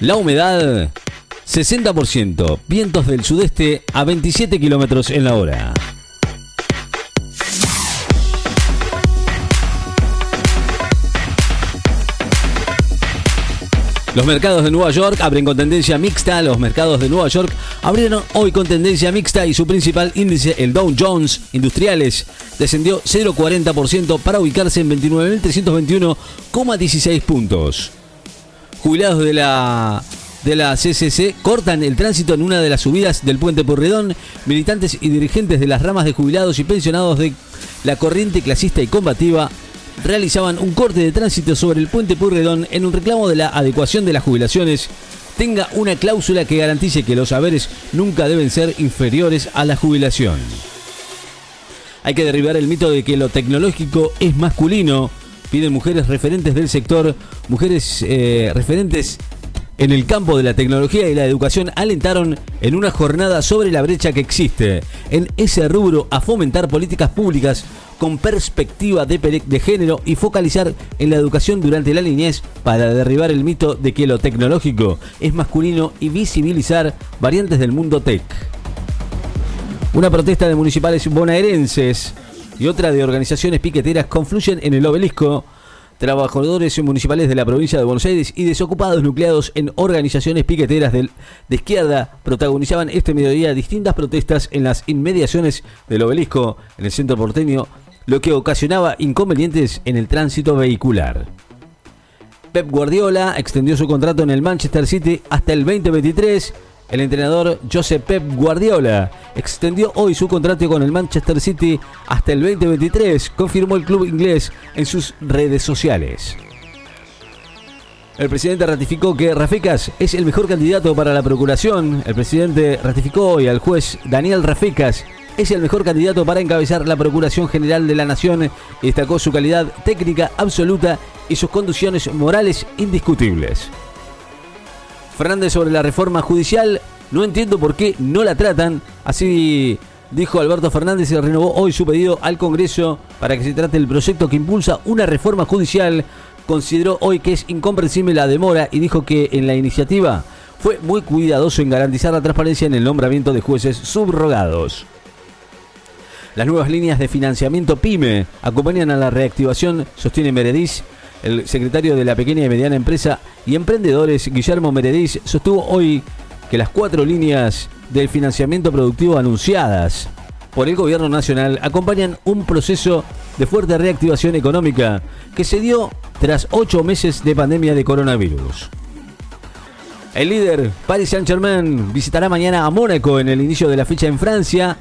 La humedad 60%. Vientos del sudeste a 27 kilómetros en la hora. Los mercados de Nueva York abren con tendencia mixta. Los mercados de Nueva York abrieron hoy con tendencia mixta y su principal índice, el Dow Jones Industriales, descendió 0,40% para ubicarse en 29.321,16 puntos. Jubilados de la de CCC cortan el tránsito en una de las subidas del puente Porredón. Militantes y dirigentes de las ramas de jubilados y pensionados de la corriente clasista y combativa realizaban un corte de tránsito sobre el puente Purredón en un reclamo de la adecuación de las jubilaciones tenga una cláusula que garantice que los haberes nunca deben ser inferiores a la jubilación. Hay que derribar el mito de que lo tecnológico es masculino. Piden mujeres referentes del sector, mujeres eh, referentes en el campo de la tecnología y la educación alentaron en una jornada sobre la brecha que existe en ese rubro a fomentar políticas públicas con perspectiva de, de, género y focalizar en la educación durante la niñez para derribar el mito de que lo tecnológico es masculino y visibilizar variantes del mundo tech. Una protesta de municipales bonaerenses y otra de organizaciones piqueteras confluyen en el obelisco trabajadores municipales de la provincia de Buenos Aires y desocupados nucleados en organizaciones piqueteras de izquierda protagonizaban este mediodía distintas protestas en las inmediaciones del obelisco en el centro porteño, lo que ocasionaba inconvenientes en el tránsito vehicular. Pep Guardiola extendió su contrato en el Manchester City hasta el 2023 el entrenador Josep Pep Guardiola extendió hoy su contrato con el Manchester City hasta el 2023, confirmó el club inglés en sus redes sociales. El presidente ratificó que Rafecas es el mejor candidato para la procuración. El presidente ratificó hoy al juez Daniel Rafecas es el mejor candidato para encabezar la Procuración General de la Nación y destacó su calidad técnica absoluta y sus condiciones morales indiscutibles. Fernández sobre la reforma judicial. No entiendo por qué no la tratan. Así dijo Alberto Fernández y renovó hoy su pedido al Congreso para que se trate el proyecto que impulsa una reforma judicial. Consideró hoy que es incomprensible la demora y dijo que en la iniciativa fue muy cuidadoso en garantizar la transparencia en el nombramiento de jueces subrogados. Las nuevas líneas de financiamiento PYME acompañan a la reactivación, sostiene Meredith, el secretario de la pequeña y mediana empresa y emprendedores, Guillermo Meredís, sostuvo hoy que las cuatro líneas del financiamiento productivo anunciadas por el gobierno nacional acompañan un proceso de fuerte reactivación económica que se dio tras ocho meses de pandemia de coronavirus. El líder Paris Saint-Germain visitará mañana a Mónaco en el inicio de la fecha en Francia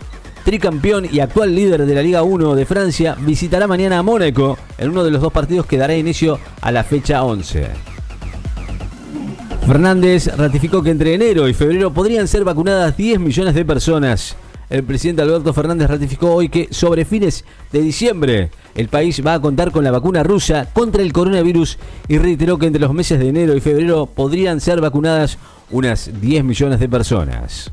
tricampeón y actual líder de la Liga 1 de Francia, visitará mañana a Mónaco en uno de los dos partidos que dará inicio a la fecha 11. Fernández ratificó que entre enero y febrero podrían ser vacunadas 10 millones de personas. El presidente Alberto Fernández ratificó hoy que sobre fines de diciembre el país va a contar con la vacuna rusa contra el coronavirus y reiteró que entre los meses de enero y febrero podrían ser vacunadas unas 10 millones de personas.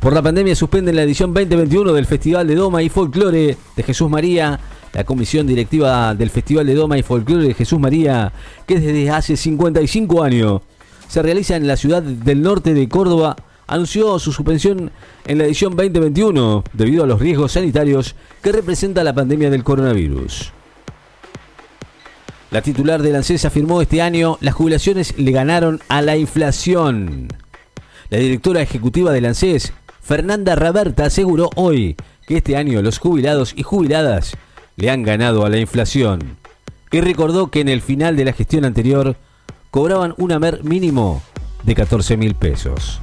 Por la pandemia suspenden la edición 2021 del Festival de Doma y Folclore de Jesús María. La comisión directiva del Festival de Doma y Folclore de Jesús María, que desde hace 55 años se realiza en la ciudad del norte de Córdoba, anunció su suspensión en la edición 2021 debido a los riesgos sanitarios que representa la pandemia del coronavirus. La titular de la ANSES afirmó este año las jubilaciones le ganaron a la inflación. La directora ejecutiva de la ANSES, Fernanda Raberta aseguró hoy que este año los jubilados y jubiladas le han ganado a la inflación y recordó que en el final de la gestión anterior cobraban un AMER mínimo de 14 mil pesos.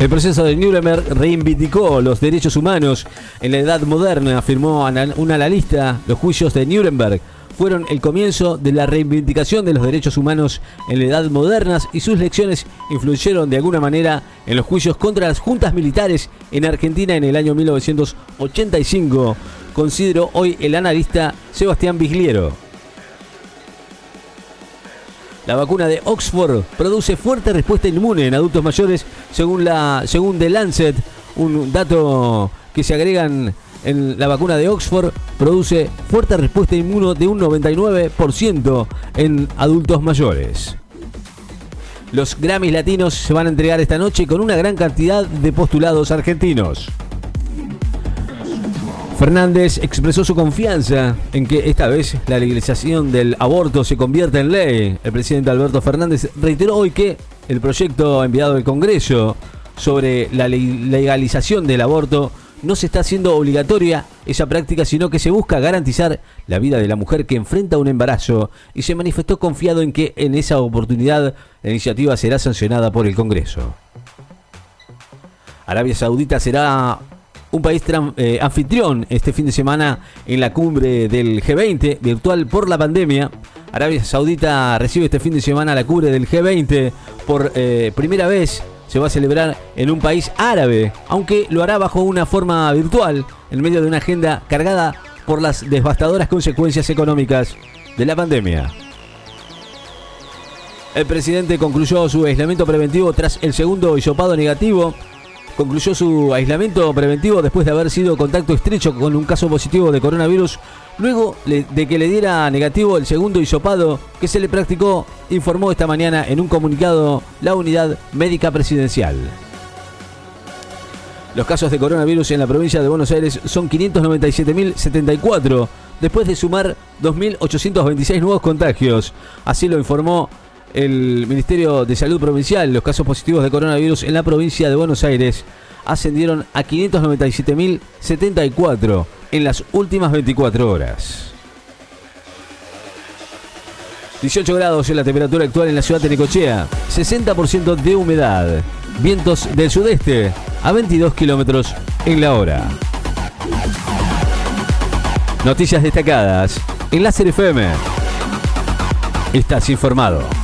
El proceso de Nuremberg reivindicó los derechos humanos en la edad moderna, afirmó un analista. Los juicios de Nuremberg fueron el comienzo de la reivindicación de los derechos humanos en la edad moderna y sus lecciones influyeron de alguna manera en los juicios contra las juntas militares en Argentina en el año 1985, consideró hoy el analista Sebastián Bigliero. La vacuna de Oxford produce fuerte respuesta inmune en adultos mayores según, la, según The Lancet, un dato que se agregan en la vacuna de Oxford produce fuerte respuesta inmuno de un 99% en adultos mayores. Los Grammys latinos se van a entregar esta noche con una gran cantidad de postulados argentinos. Fernández expresó su confianza en que esta vez la legalización del aborto se convierta en ley. El presidente Alberto Fernández reiteró hoy que el proyecto enviado al Congreso sobre la legalización del aborto no se está haciendo obligatoria esa práctica, sino que se busca garantizar la vida de la mujer que enfrenta un embarazo y se manifestó confiado en que en esa oportunidad la iniciativa será sancionada por el Congreso. Arabia Saudita será un país eh, anfitrión este fin de semana en la cumbre del G20 virtual por la pandemia. Arabia Saudita recibe este fin de semana la cumbre del G20 por eh, primera vez. Se va a celebrar en un país árabe, aunque lo hará bajo una forma virtual, en medio de una agenda cargada por las devastadoras consecuencias económicas de la pandemia. El presidente concluyó su aislamiento preventivo tras el segundo hisopado negativo concluyó su aislamiento preventivo después de haber sido contacto estrecho con un caso positivo de coronavirus, luego de que le diera negativo el segundo hisopado que se le practicó, informó esta mañana en un comunicado la unidad médica presidencial. Los casos de coronavirus en la provincia de Buenos Aires son 597.074, después de sumar 2.826 nuevos contagios. Así lo informó el Ministerio de Salud Provincial, los casos positivos de coronavirus en la provincia de Buenos Aires ascendieron a 597.074 en las últimas 24 horas. 18 grados en la temperatura actual en la ciudad de Necochea, 60% de humedad, vientos del sudeste a 22 kilómetros en la hora. Noticias destacadas en Láser FM. Estás informado.